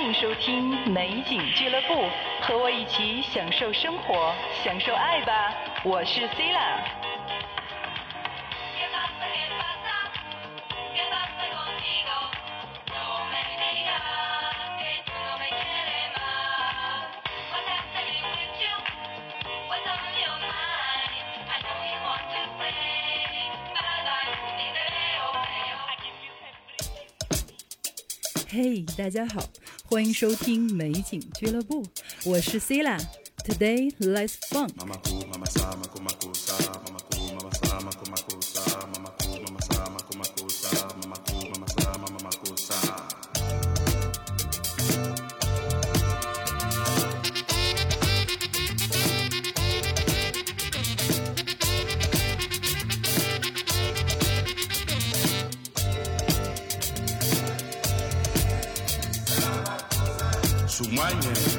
欢迎收听美景俱乐部，和我一起享受生活，享受爱吧！我是 C 啦。嘿，大家好，欢迎收听美景俱乐部，我是 C 啦。Today let's fun。Mañana.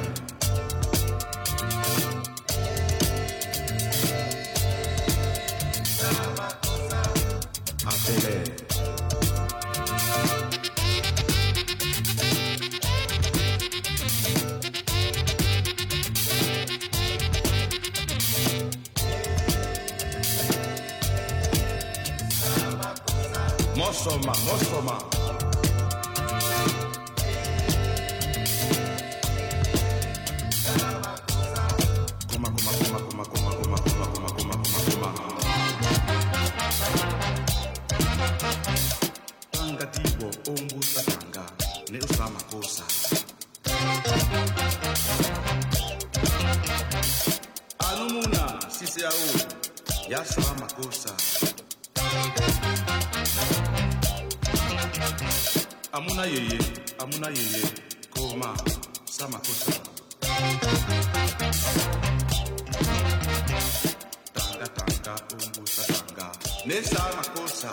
Koma sama kosa. Tanga tanga umbusa tanga ne sama kosa.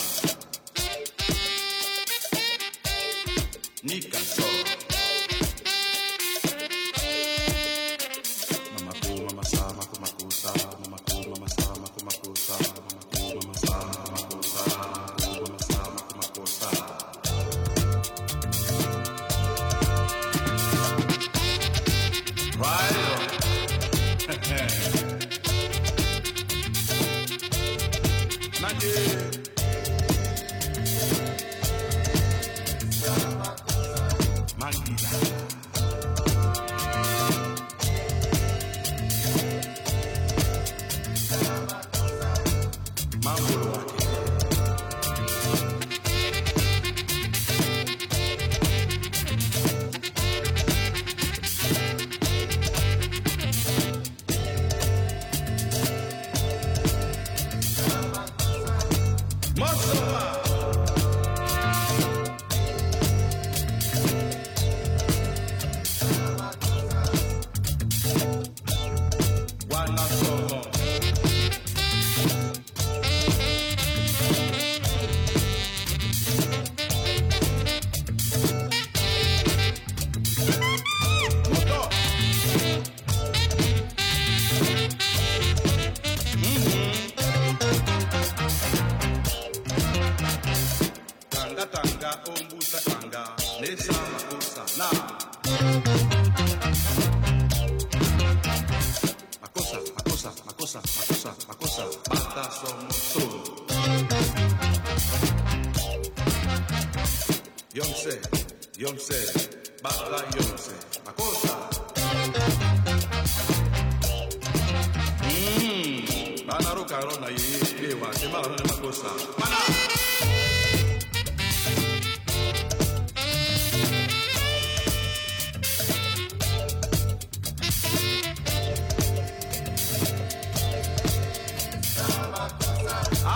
maruka rona ye ewa simaro ne makosa mana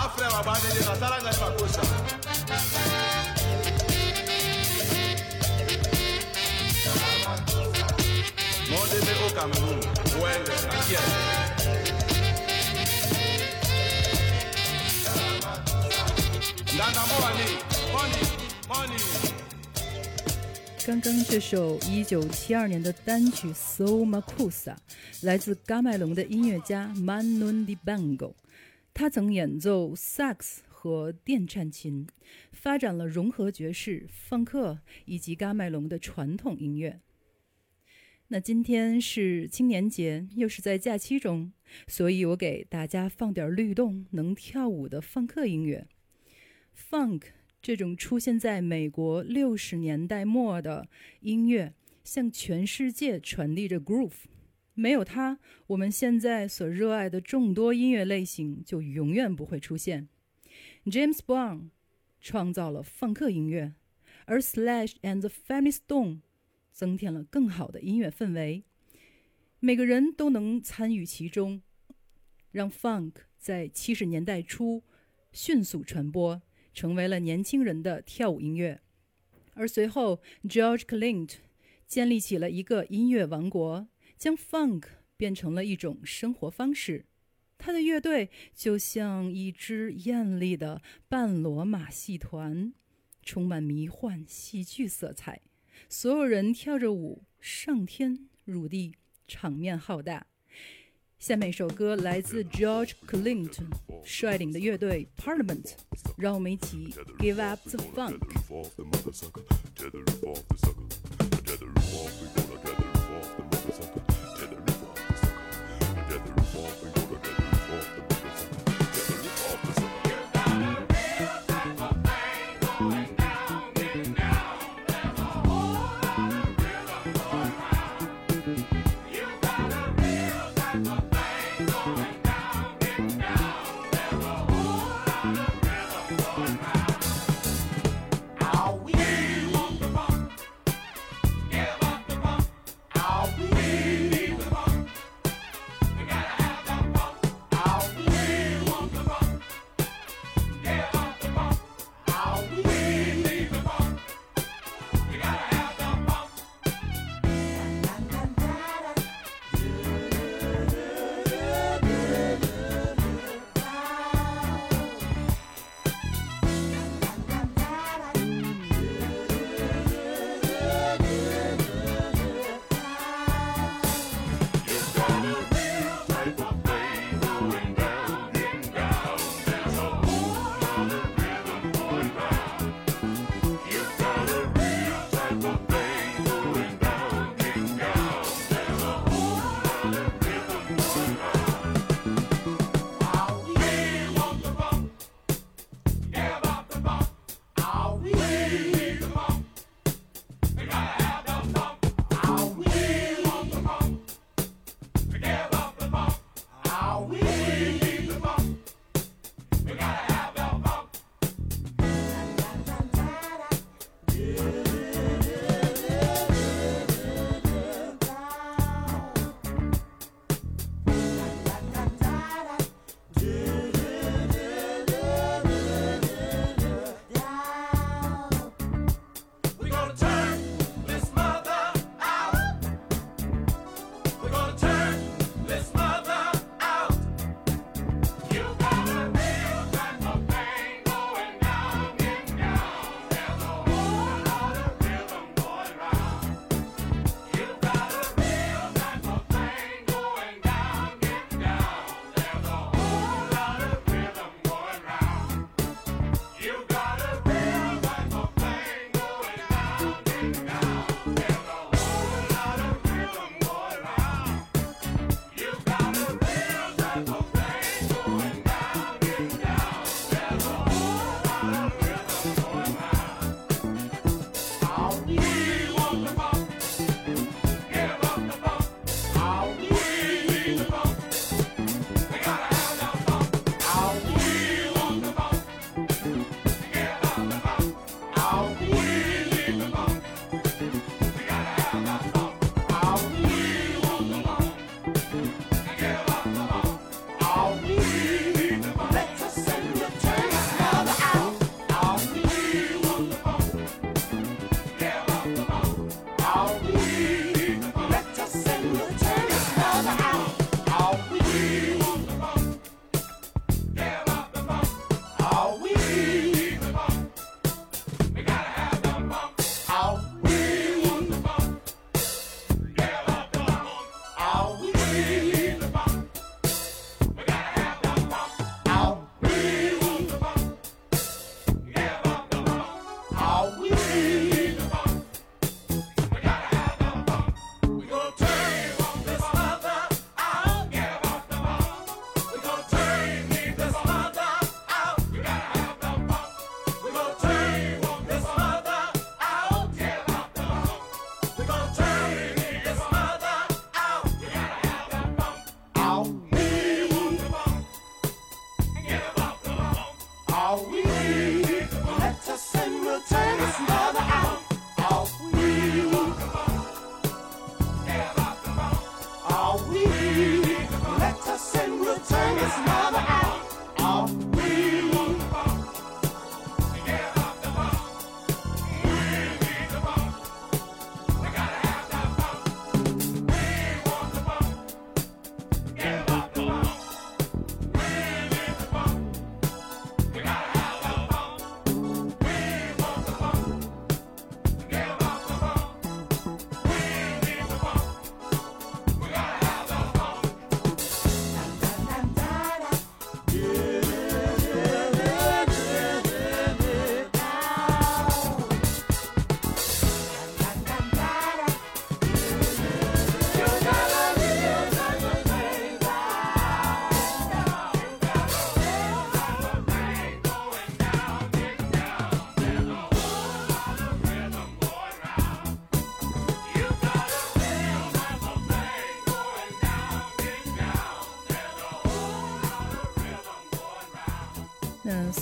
afre babandeli natalanga ne bakosa mondeme 刚刚这首1972年的单曲《So Makusa》来自嘎麦隆的音乐家 Manu Dibango，他曾演奏萨克斯和电颤琴，发展了融合爵士、放克以及嘎麦隆的传统音乐。那今天是青年节，又是在假期中，所以我给大家放点律动、能跳舞的放克音乐。Funk 这种出现在美国六十年代末的音乐，向全世界传递着 groove。没有它，我们现在所热爱的众多音乐类型就永远不会出现。James Brown 创造了放克音乐，而 Slash and the Family Stone 增添了更好的音乐氛围。每个人都能参与其中，让 Funk 在七十年代初迅速传播，成为了年轻人的跳舞音乐。而随后，George Clint 建立起了一个音乐王国。将 funk 变成了一种生活方式，他的乐队就像一支艳丽的半裸马戏团，充满迷幻戏剧色彩。所有人跳着舞，上天入地，场面浩大。下面一首歌来自 George Clinton 率领的乐队 Parliament，让我们一起 Give Up the Funk。Give up the funk.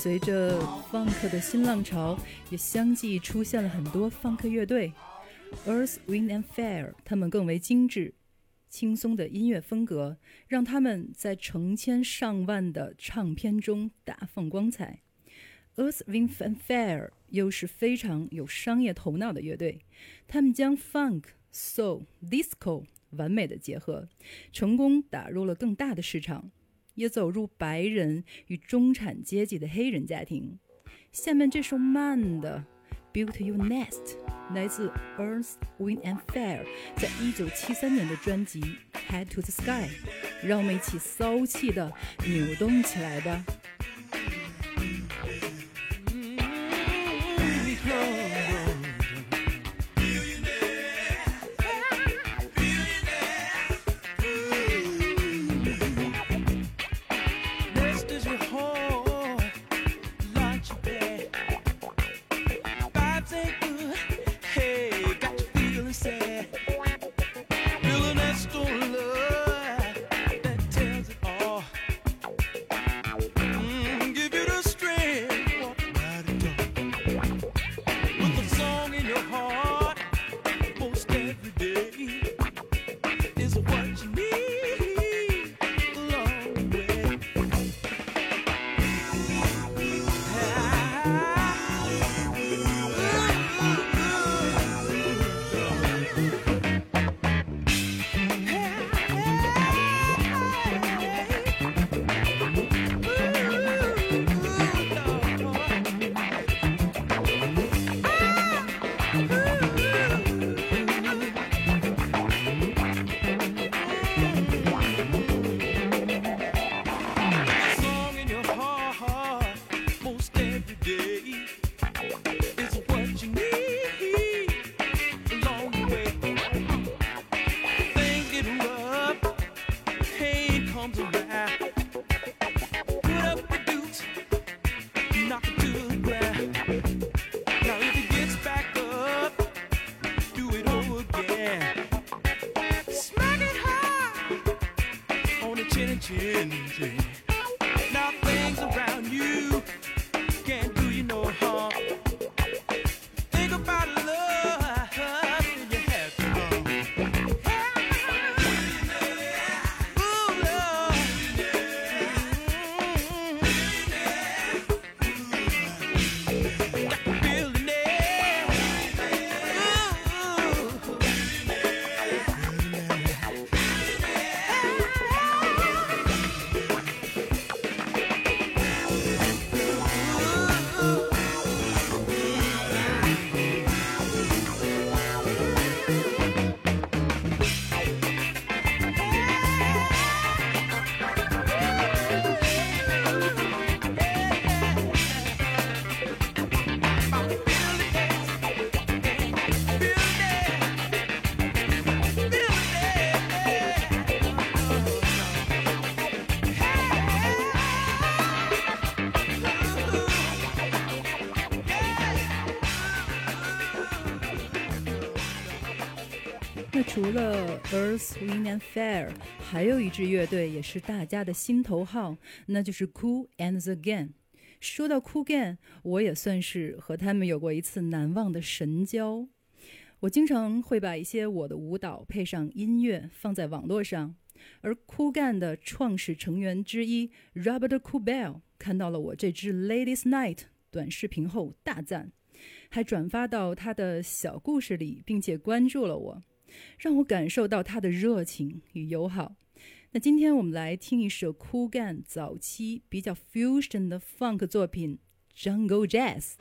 随着 funk 的新浪潮，也相继出现了很多 funk 乐队。Earth, Wind and Fire，他们更为精致、轻松的音乐风格，让他们在成千上万的唱片中大放光彩。Earth, Wind and Fire 又是非常有商业头脑的乐队，他们将 funk、soul、disco 完美的结合，成功打入了更大的市场。也走入白人与中产阶级的黑人家庭。下面这首慢的《Built Your Nest》来自 Earth, Wind and Fire，在一九七三年的专辑《Head to the Sky》，让我们一起骚气的扭动起来吧。除了 Earth, Wind and Fire，还有一支乐队也是大家的心头好，那就是 Cool and the Gang。说到 Cool Gang，我也算是和他们有过一次难忘的神交。我经常会把一些我的舞蹈配上音乐放在网络上，而 Cool Gang 的创始成员之一 Robert Coolbell 看到了我这支 Ladies Night 短视频后大赞，还转发到他的小故事里，并且关注了我。让我感受到他的热情与友好。那今天我们来听一首 Cool Gang 早期比较 fusion 的 funk 作品《Jungle Jazz》。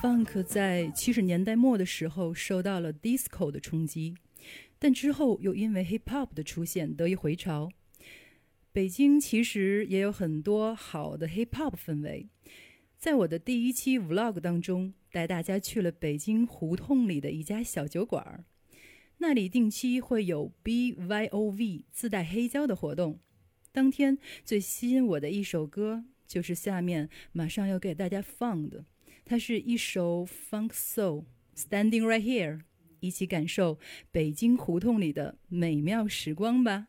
，funk 在七十年代末的时候受到了 disco 的冲击，但之后又因为 hip hop 的出现得以回潮。北京其实也有很多好的 hip hop 氛围。在我的第一期 vlog 当中，带大家去了北京胡同里的一家小酒馆儿，那里定期会有 BYOV 自带黑胶的活动。当天最吸引我的一首歌，就是下面马上要给大家放的，它是一首 funk soul standing right here，一起感受北京胡同里的美妙时光吧。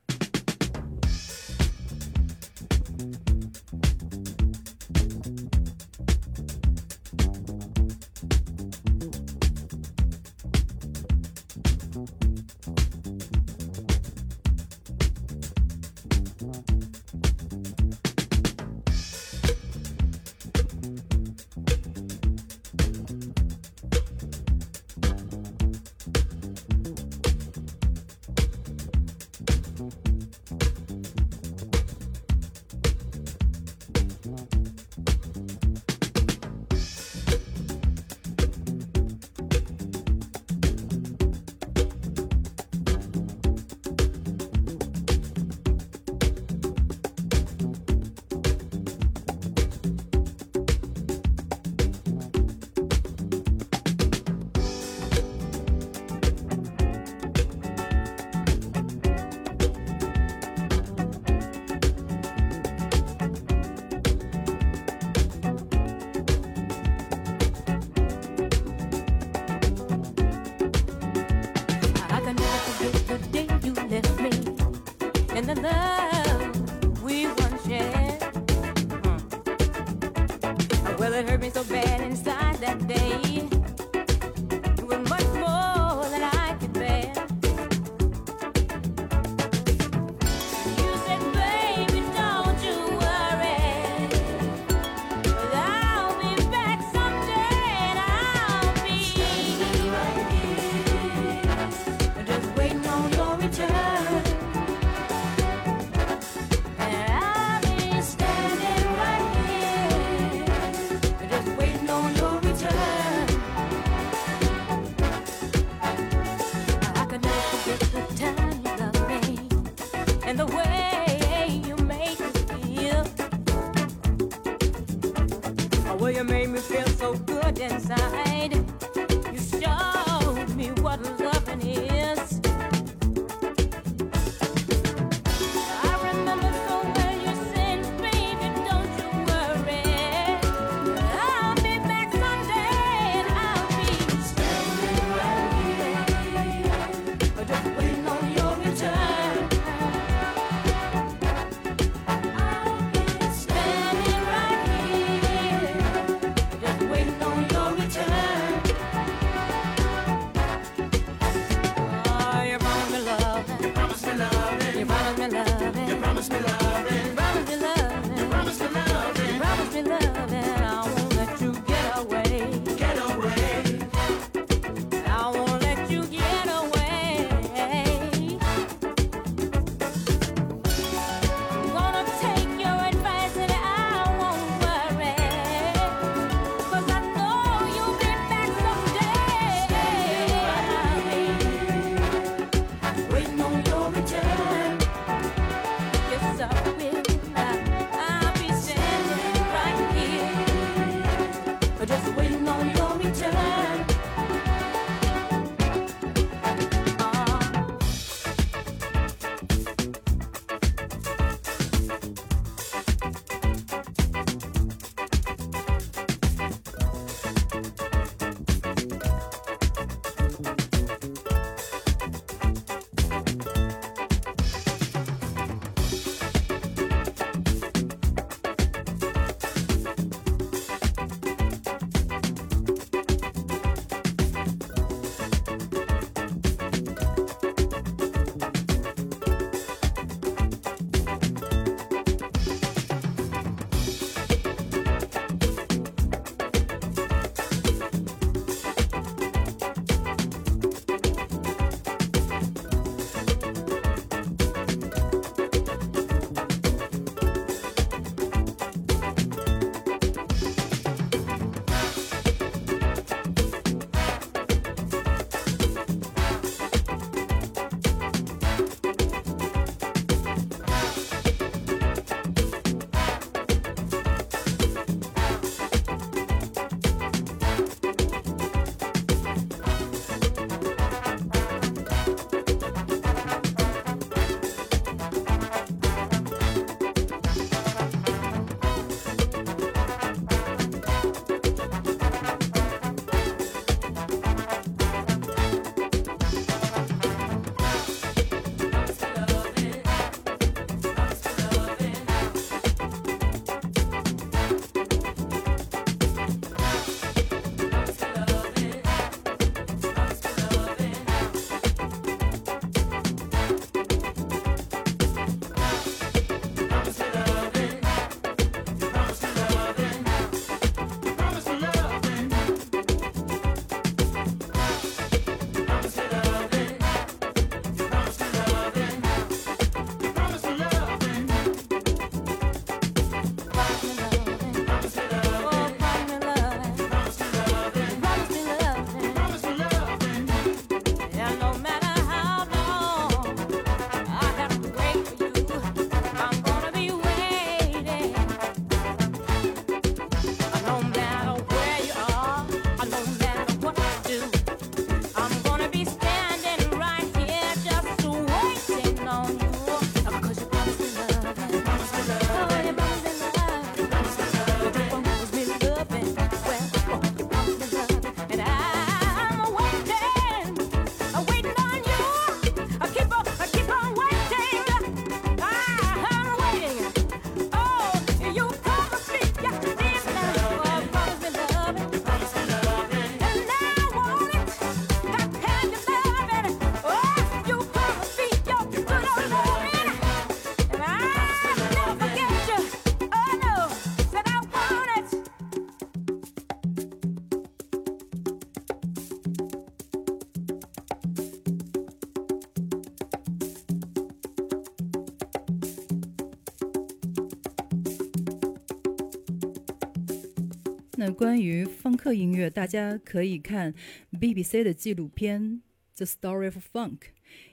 关于放克音乐，大家可以看 BBC 的纪录片《The Story of Funk》，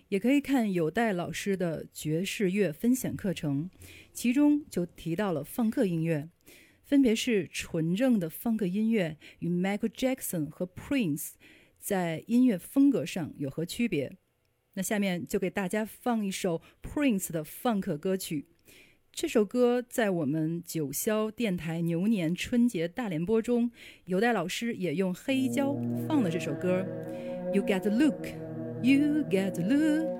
也可以看有代老师的爵士乐分享课程，其中就提到了放克音乐，分别是纯正的放克音乐与 Michael Jackson 和 Prince 在音乐风格上有何区别。那下面就给大家放一首 Prince 的放克歌曲。这首歌在我们九霄电台牛年春节大联播中，有代老师也用黑胶放了这首歌。You get the look, you get the look。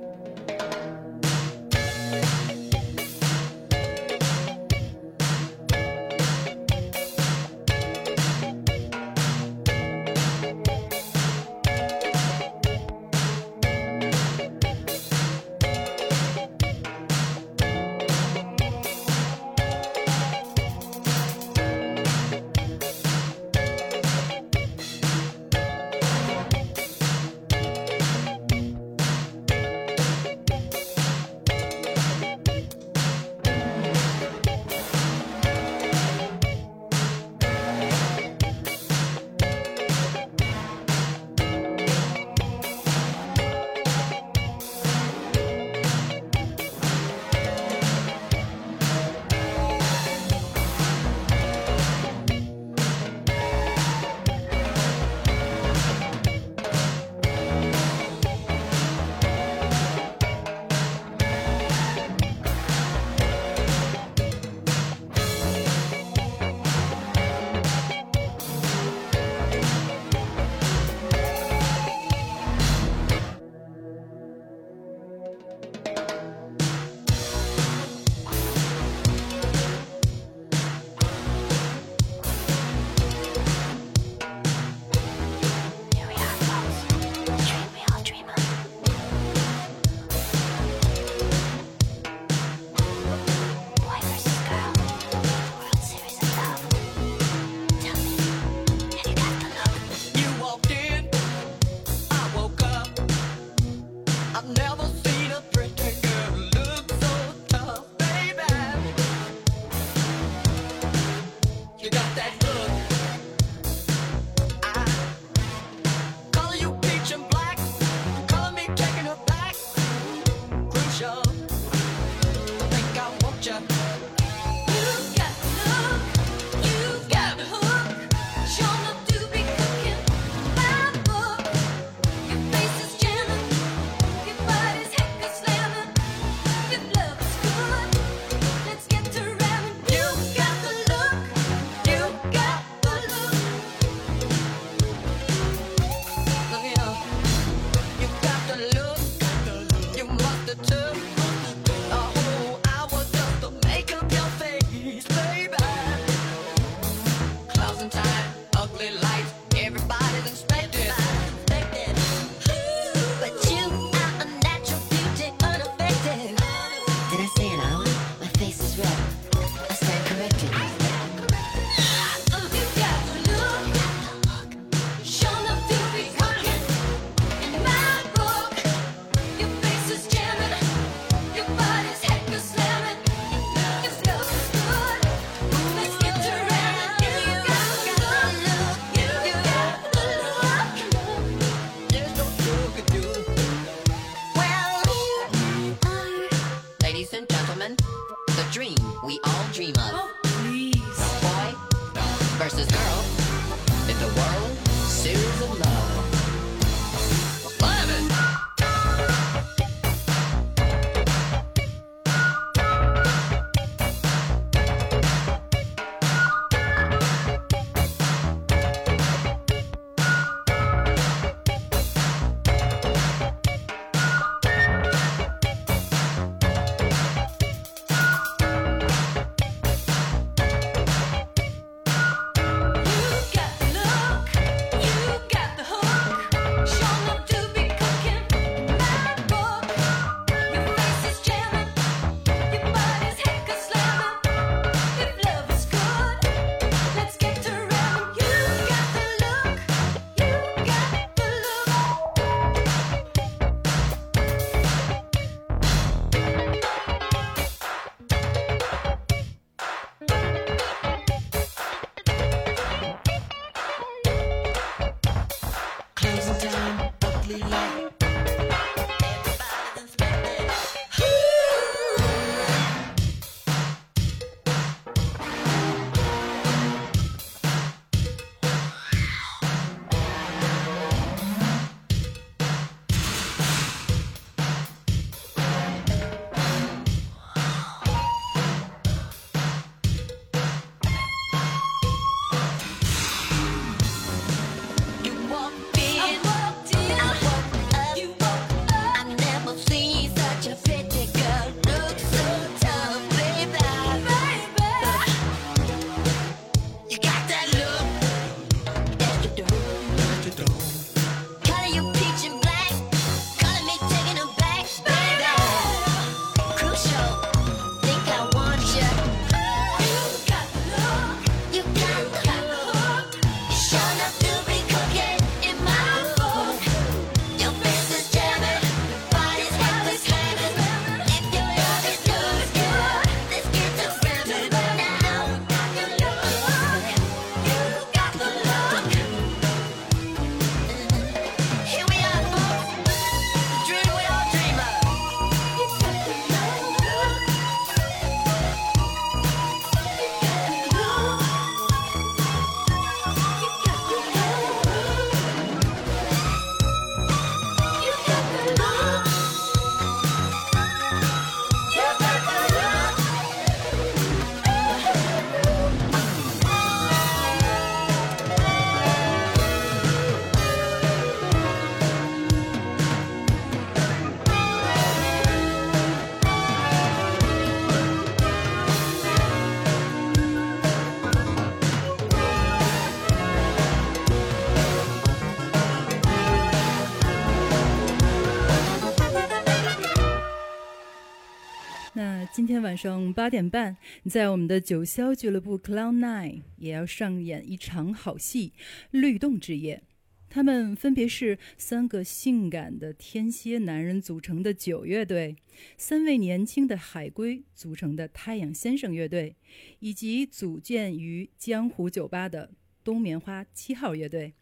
今天晚上八点半，在我们的九霄俱乐部 Cloud Nine 也要上演一场好戏《律动之夜》。他们分别是三个性感的天蝎男人组成的九乐队，三位年轻的海龟组成的太阳先生乐队，以及组建于江湖酒吧的冬棉花七号乐队。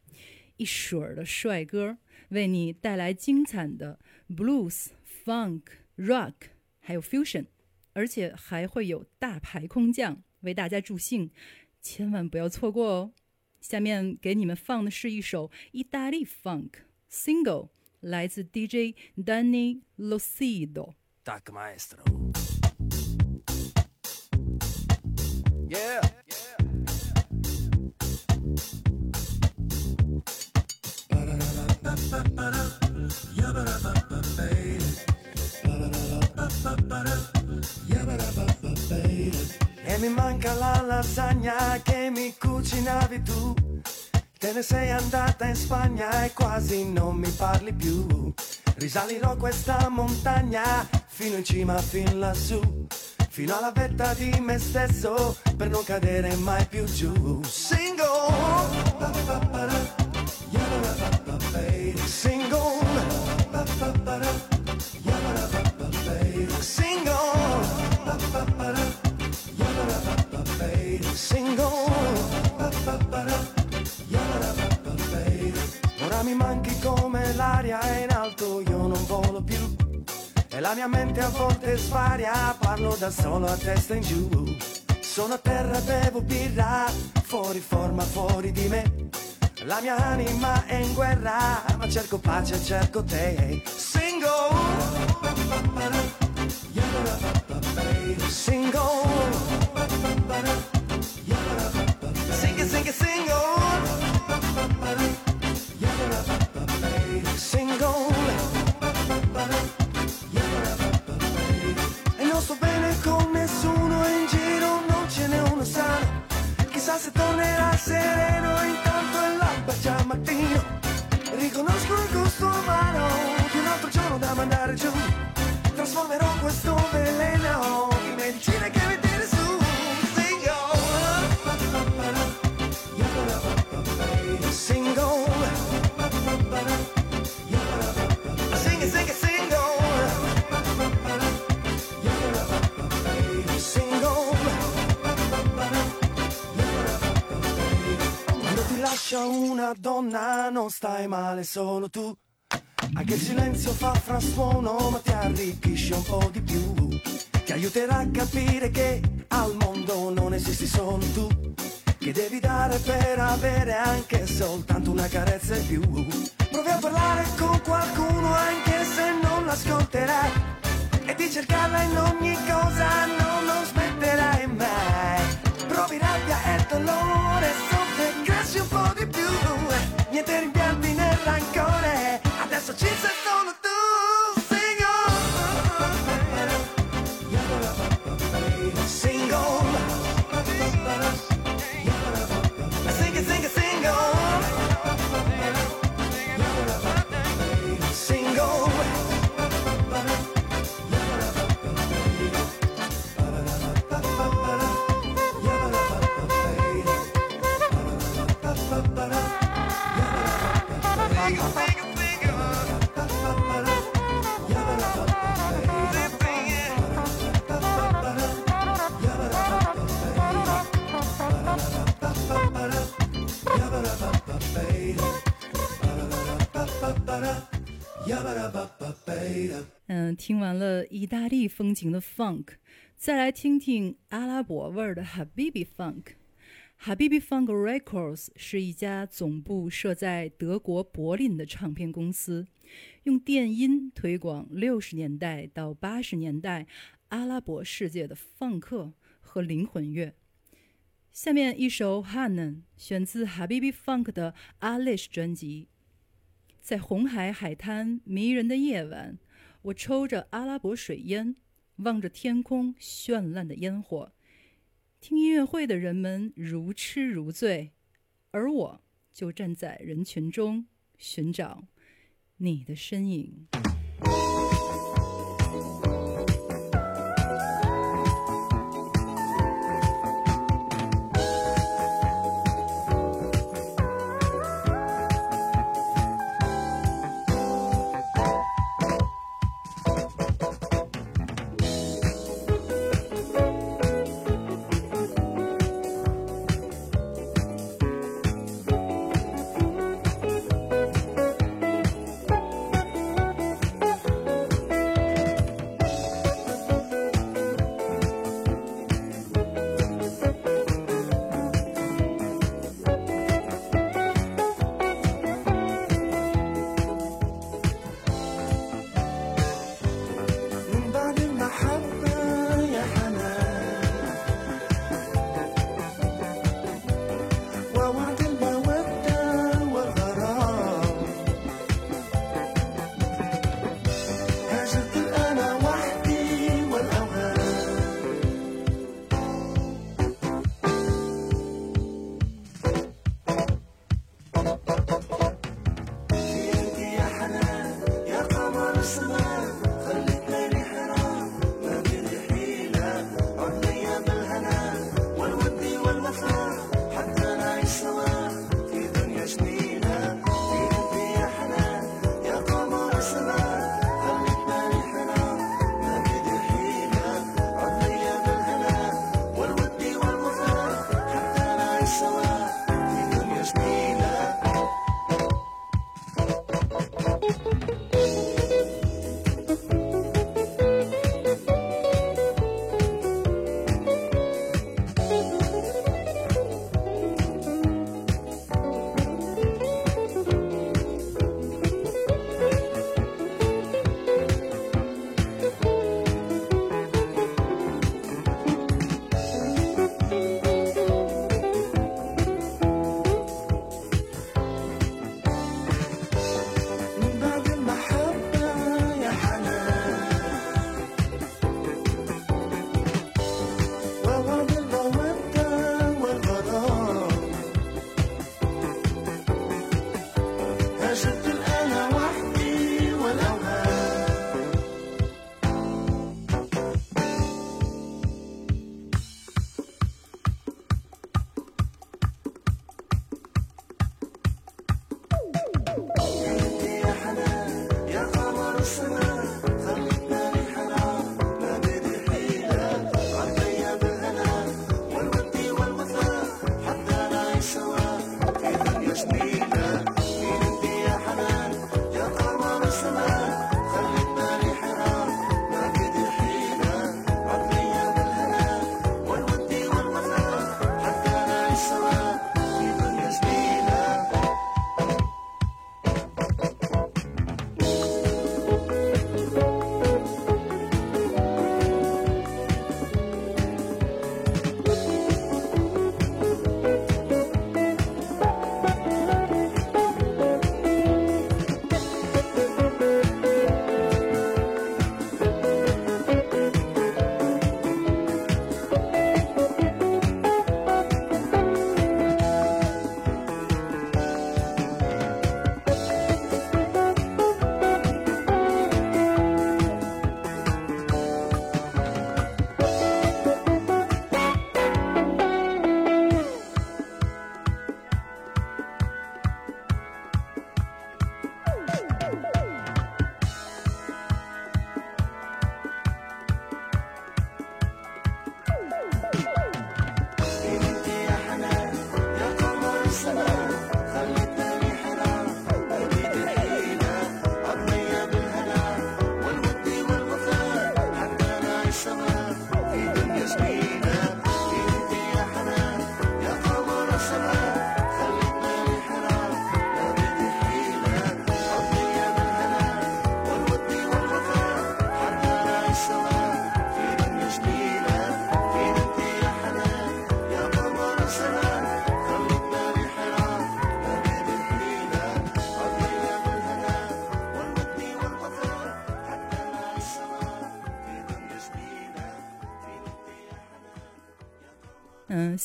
一水儿的帅哥为你带来精彩的 blues、funk、rock，还有 fusion，而且还会有大牌空降为大家助兴，千万不要错过哦。下面给你们放的是一首意大利 funk single，来自 DJ Danny losido。E mi manca la lasagna che mi cucinavi tu. Te ne sei andata in Spagna e quasi non mi parli più. Risalirò questa montagna fino in cima, fin lassù. Fino alla vetta di me stesso per non cadere mai più giù. Single. L'aria e in alto io non volo più. E la mia mente a volte svaria, parlo da solo a testa in giù. Sono a terra, bevo birra, fuori forma, fuori di me. La mia anima è in guerra, ma cerco pace, cerco te. Single. Single. Nessuno in giro, non ce n'è uno sano. Chissà se tornerà sereno, intanto è l'alba già mattino. Riconosco il gusto amaro di un altro giorno da mandare giù. Trasformerò questo veleno in medicina che mi lascia una donna non stai male solo tu. Anche il silenzio fa frastuono ma ti arricchisce un po' di più. Ti aiuterà a capire che al mondo non esisti solo tu. Che devi dare per avere anche soltanto una carezza in più. Provi a parlare con qualcuno anche se non l'ascolterai. E di cercarla in ogni cosa no, non smetterai mai. Provi rabbia e dolore, soffe, cresci un po' niente rimpianti nell'ancore, adesso ci sono 嗯，听完了意大利风情的 funk，再来听听阿拉伯味儿的 Habibi Funk。Habibi Funk Records 是一家总部设在德国柏林的唱片公司，用电音推广六十年代到八十年代阿拉伯世界的放克和灵魂乐。下面一首《Hanan》选自 Habibi Funk 的 Alish 专辑。在红海海滩迷人的夜晚，我抽着阿拉伯水烟，望着天空绚烂的烟火，听音乐会的人们如痴如醉，而我就站在人群中寻找你的身影。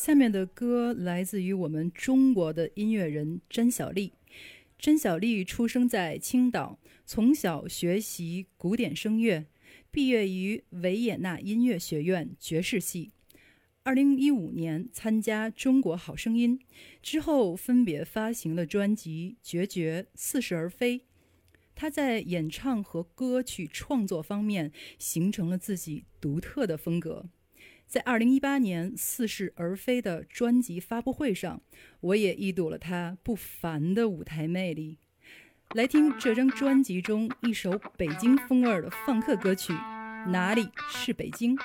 下面的歌来自于我们中国的音乐人甄小丽。甄小丽出生在青岛，从小学习古典声乐，毕业于维也纳音乐学院爵士系。二零一五年参加《中国好声音》之后，分别发行了专辑《决绝》《似是而非》。她在演唱和歌曲创作方面形成了自己独特的风格。在二零一八年《似是而非》的专辑发布会上，我也一睹了他不凡的舞台魅力。来听这张专辑中一首北京风味的放客歌曲《哪里是北京》。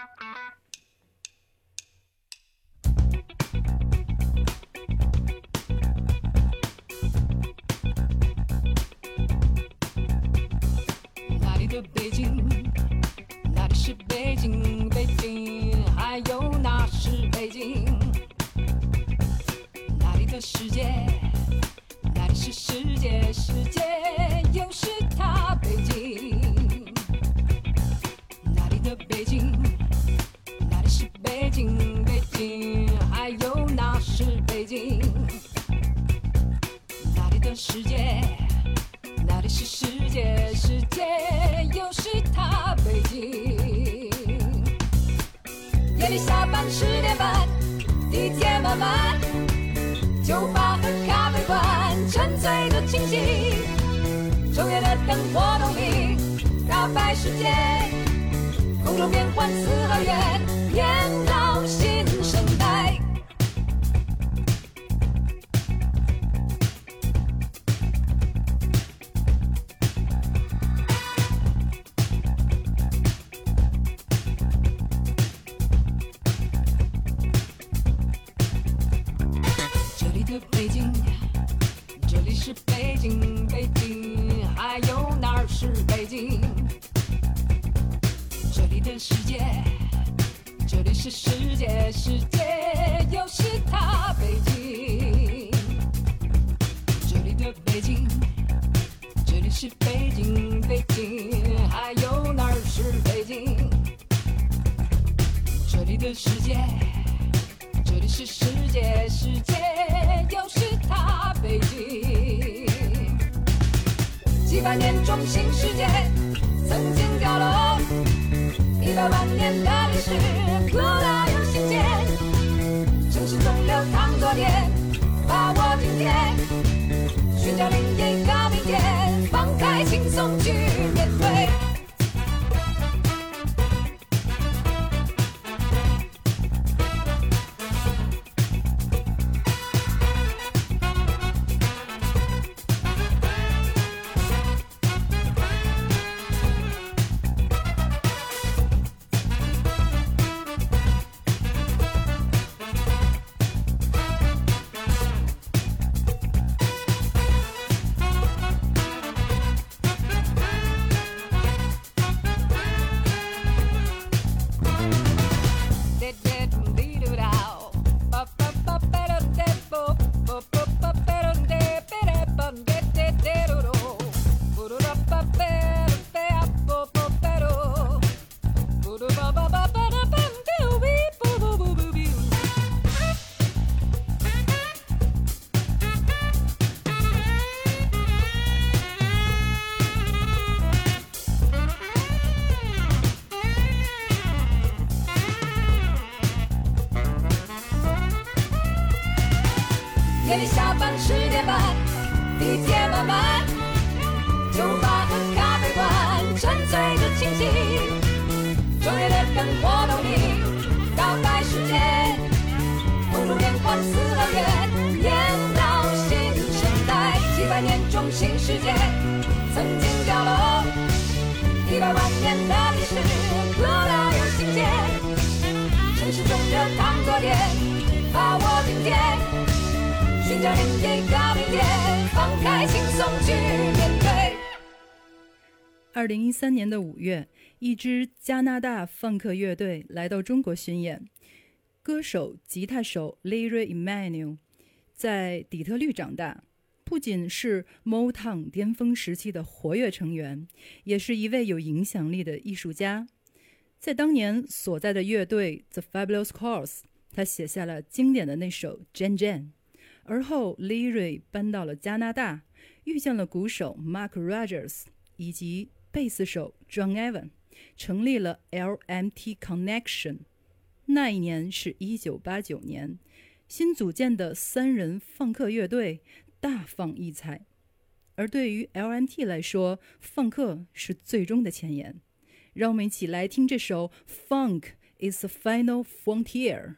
轻松去三年的五月，一支加拿大放克乐队来到中国巡演。歌手、吉他手 Leroy Emanuel 在底特律长大，不仅是 Motown 巅峰时期的活跃成员，也是一位有影响力的艺术家。在当年所在的乐队 The Fabulous Cats，他写下了经典的那首《Jan Jan》。而后，Leroy 搬到了加拿大，遇见了鼓手 Mark Rogers 以及。贝斯手 john evan 成立了 lmt connection 那一年是一九八九年。新组建的三人放客乐队大放异彩。而对于 lmt 来说放客是最终的前沿。让我们一起来听这首 funk is the final frontier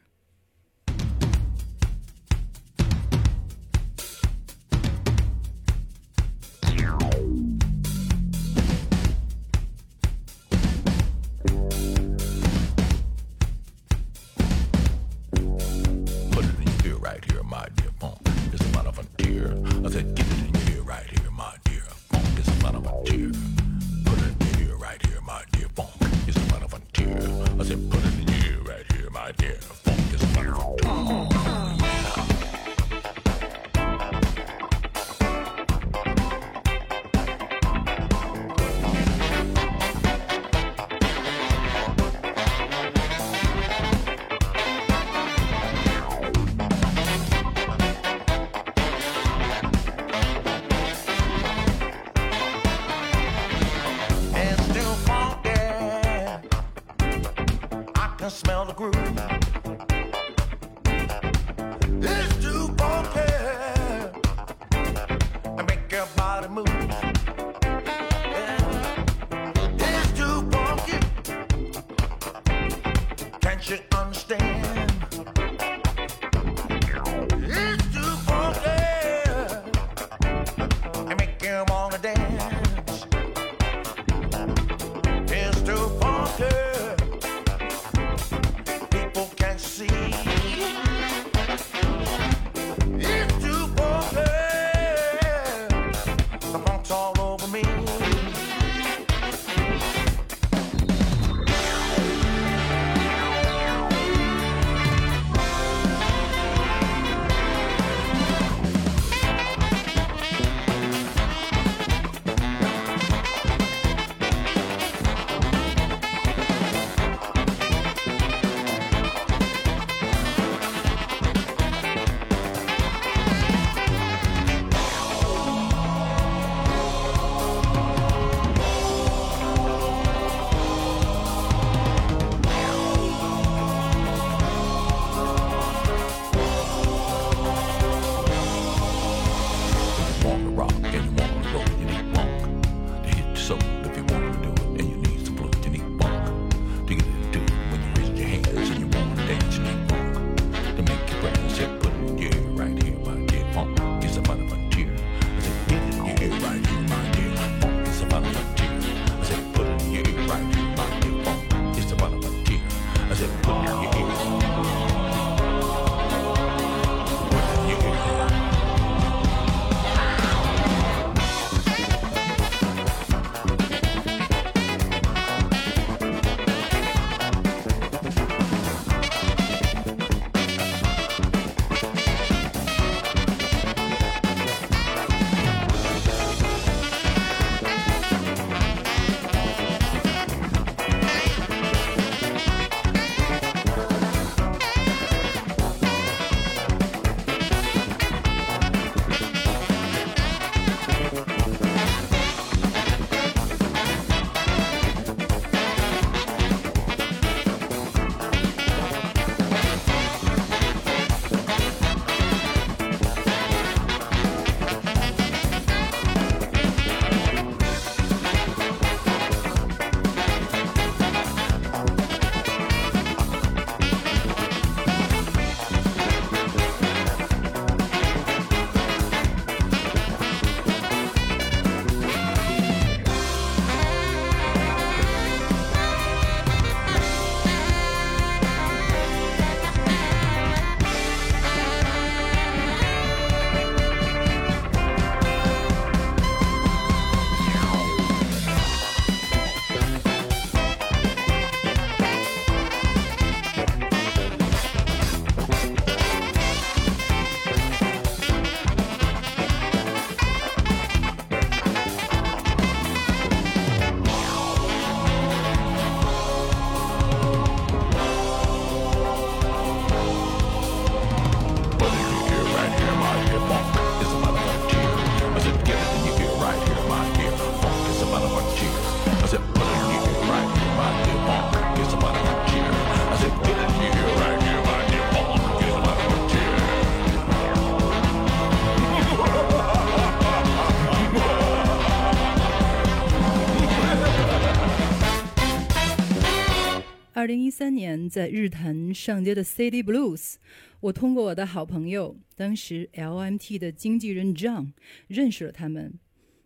在日坛上街的 City Blues，我通过我的好朋友，当时 LMT 的经纪人 John 认识了他们。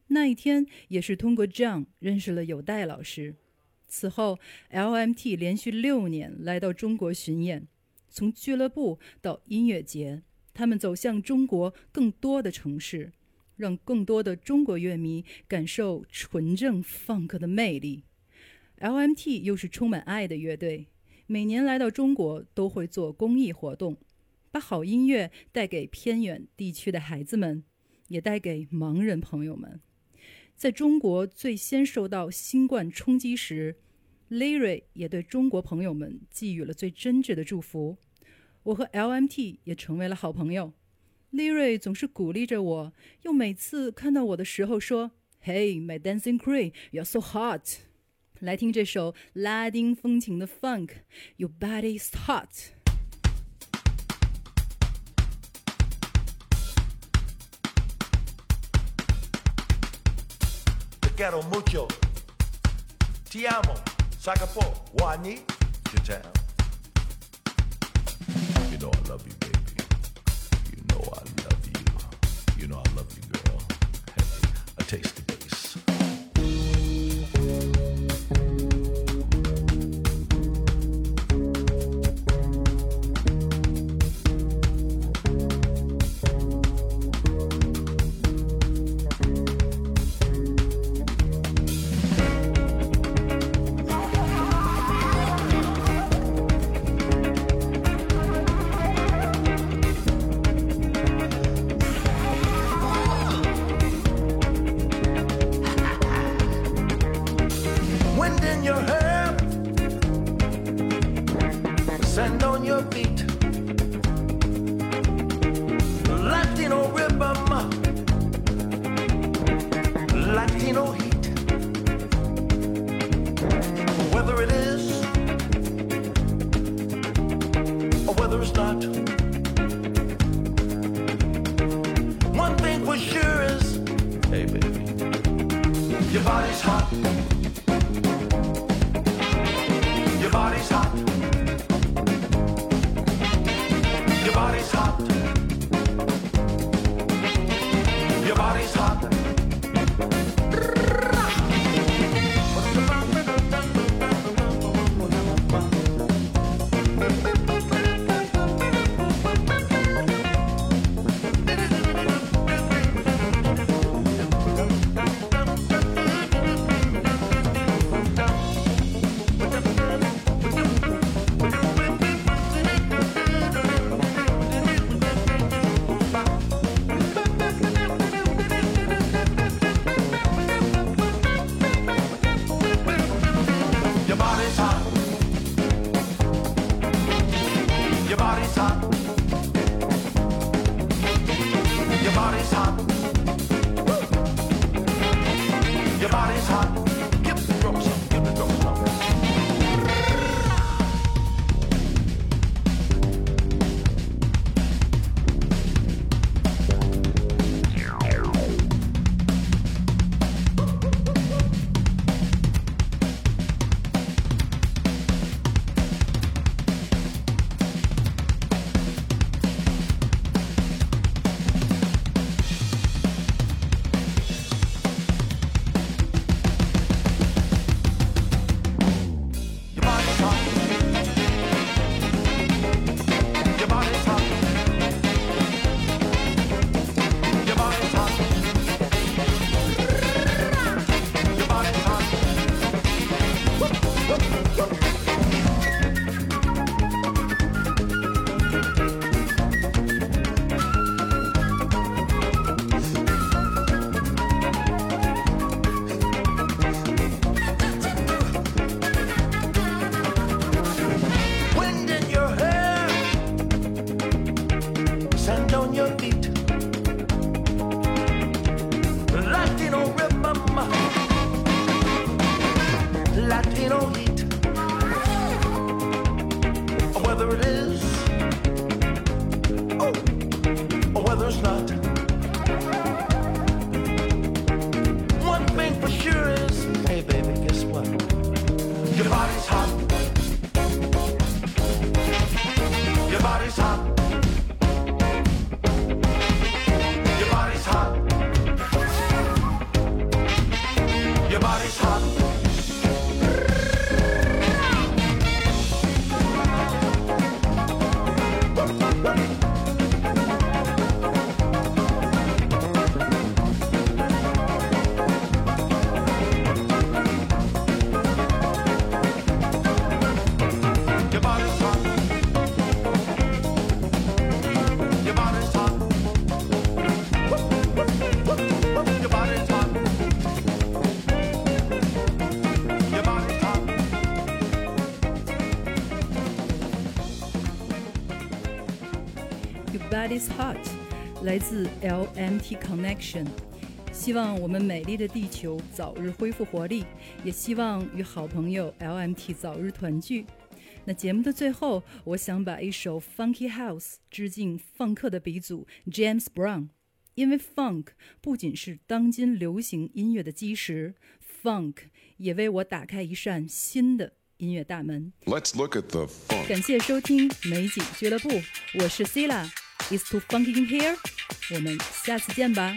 那一天也是通过 John 认识了有代老师。此后，LMT 连续六年来到中国巡演，从俱乐部到音乐节，他们走向中国更多的城市，让更多的中国乐迷感受纯正 funk 的魅力。LMT 又是充满爱的乐队，每年来到中国都会做公益活动，把好音乐带给偏远地区的孩子们，也带给盲人朋友们。在中国最先受到新冠冲击时，Larry 也对中国朋友们寄予了最真挚的祝福。我和 LMT 也成为了好朋友。Larry 总是鼓励着我，又每次看到我的时候说：“Hey, my dancing queen, you're so hot。”来听这首拉丁风情的 Funk，Your body's hot。 Te quiero mucho. Ti amo. Sakapo. Wani. Jatam. You know I love you, baby. You know I love you. You know I love you, girl. Hey, a taste 来自 LMT Connection。希望我们美丽的地球早日恢复活力，也希望与好朋友 LMT 早日团聚。那节目的最后，我想把一首 Funky House 致敬放克的鼻祖 James Brown，因为 Funk 不仅是当今流行音乐的基石，Funk 也为我打开一扇新的音乐大门。Let's look at the funk. 感谢收听美景俱乐部，我是 Sila，Is too funky in here，我们下次见吧。